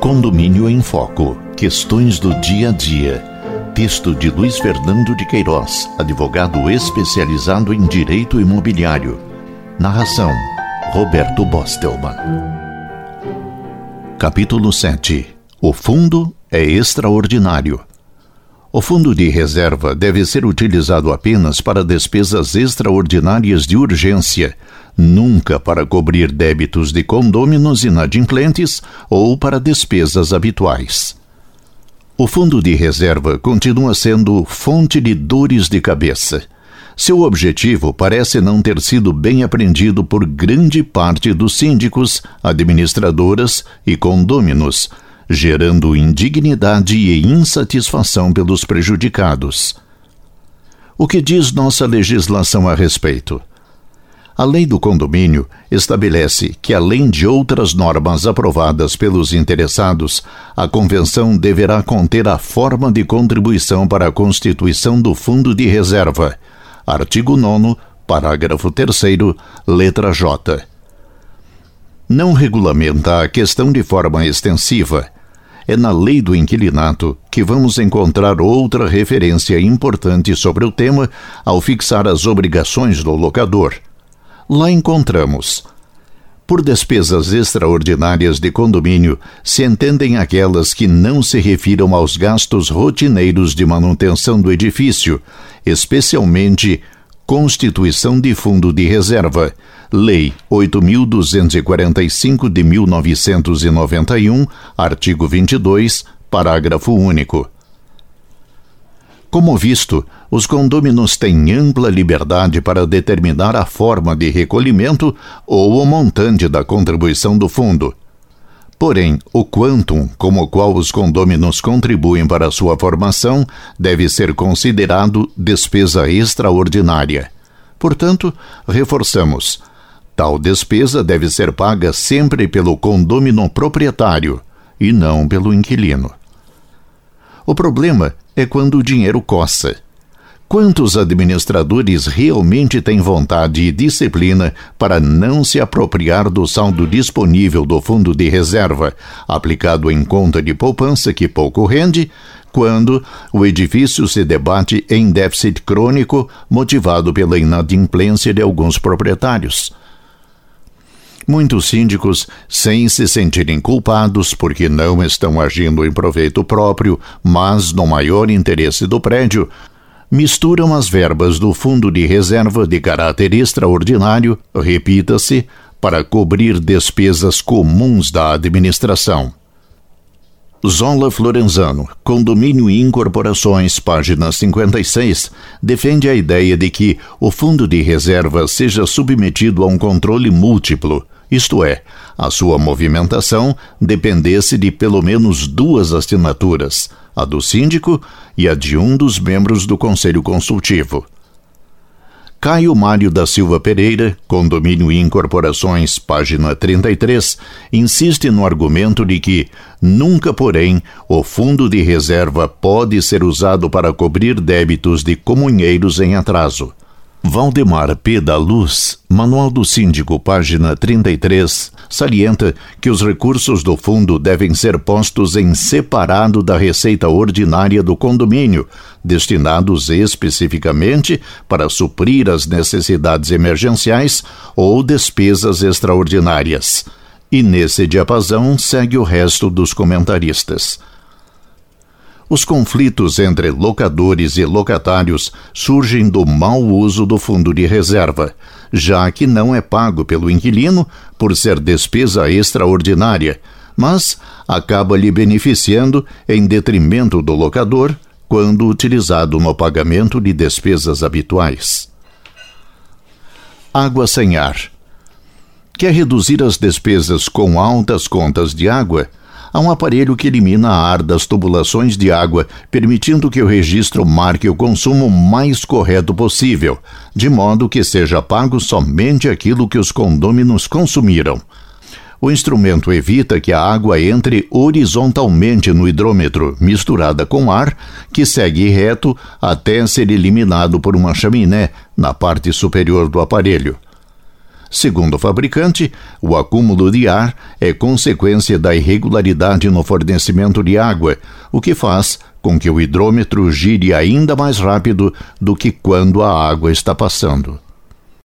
Condomínio em Foco. Questões do dia a dia. Texto de Luiz Fernando de Queiroz, advogado especializado em direito imobiliário. Narração: Roberto Bostelman. Capítulo 7. O fundo é extraordinário. O fundo de reserva deve ser utilizado apenas para despesas extraordinárias de urgência, nunca para cobrir débitos de condôminos inadimplentes ou para despesas habituais. O fundo de reserva continua sendo fonte de dores de cabeça. Seu objetivo parece não ter sido bem aprendido por grande parte dos síndicos, administradoras e condôminos gerando indignidade e insatisfação pelos prejudicados. O que diz nossa legislação a respeito? A lei do condomínio estabelece que, além de outras normas aprovadas pelos interessados, a convenção deverá conter a forma de contribuição para a constituição do Fundo de Reserva. Artigo 9, parágrafo 3, letra J. Não regulamenta a questão de forma extensiva é na lei do inquilinato que vamos encontrar outra referência importante sobre o tema ao fixar as obrigações do locador. Lá encontramos. Por despesas extraordinárias de condomínio se entendem aquelas que não se refiram aos gastos rotineiros de manutenção do edifício, especialmente constituição de fundo de reserva, Lei 8.245 de 1991, artigo 22, parágrafo único. Como visto, os condôminos têm ampla liberdade para determinar a forma de recolhimento ou o montante da contribuição do fundo. Porém, o quantum como o qual os condôminos contribuem para sua formação deve ser considerado despesa extraordinária. Portanto, reforçamos: Tal despesa deve ser paga sempre pelo condômino proprietário e não pelo inquilino. O problema é quando o dinheiro coça. Quantos administradores realmente têm vontade e disciplina para não se apropriar do saldo disponível do fundo de reserva, aplicado em conta de poupança que pouco rende, quando o edifício se debate em déficit crônico motivado pela inadimplência de alguns proprietários? Muitos síndicos, sem se sentirem culpados porque não estão agindo em proveito próprio, mas no maior interesse do prédio, misturam as verbas do fundo de reserva de caráter extraordinário, repita-se, para cobrir despesas comuns da administração. Zola Florenzano, Condomínio e Incorporações, página 56, defende a ideia de que o fundo de reserva seja submetido a um controle múltiplo, isto é, a sua movimentação dependesse de pelo menos duas assinaturas, a do síndico e a de um dos membros do Conselho Consultivo. Caio Mário da Silva Pereira, Condomínio e Incorporações, página 33, insiste no argumento de que, nunca, porém, o fundo de reserva pode ser usado para cobrir débitos de comunheiros em atraso. Valdemar P. da Luz, Manual do Síndico, página 33, salienta que os recursos do fundo devem ser postos em separado da receita ordinária do condomínio, destinados especificamente para suprir as necessidades emergenciais ou despesas extraordinárias. E nesse diapasão segue o resto dos comentaristas. Os conflitos entre locadores e locatários surgem do mau uso do fundo de reserva, já que não é pago pelo inquilino por ser despesa extraordinária, mas acaba lhe beneficiando em detrimento do locador quando utilizado no pagamento de despesas habituais. Água sem ar. Quer reduzir as despesas com altas contas de água? Há um aparelho que elimina ar das tubulações de água, permitindo que o registro marque o consumo mais correto possível, de modo que seja pago somente aquilo que os condôminos consumiram. O instrumento evita que a água entre horizontalmente no hidrômetro, misturada com ar, que segue reto até ser eliminado por uma chaminé na parte superior do aparelho. Segundo o fabricante, o acúmulo de ar é consequência da irregularidade no fornecimento de água, o que faz com que o hidrômetro gire ainda mais rápido do que quando a água está passando.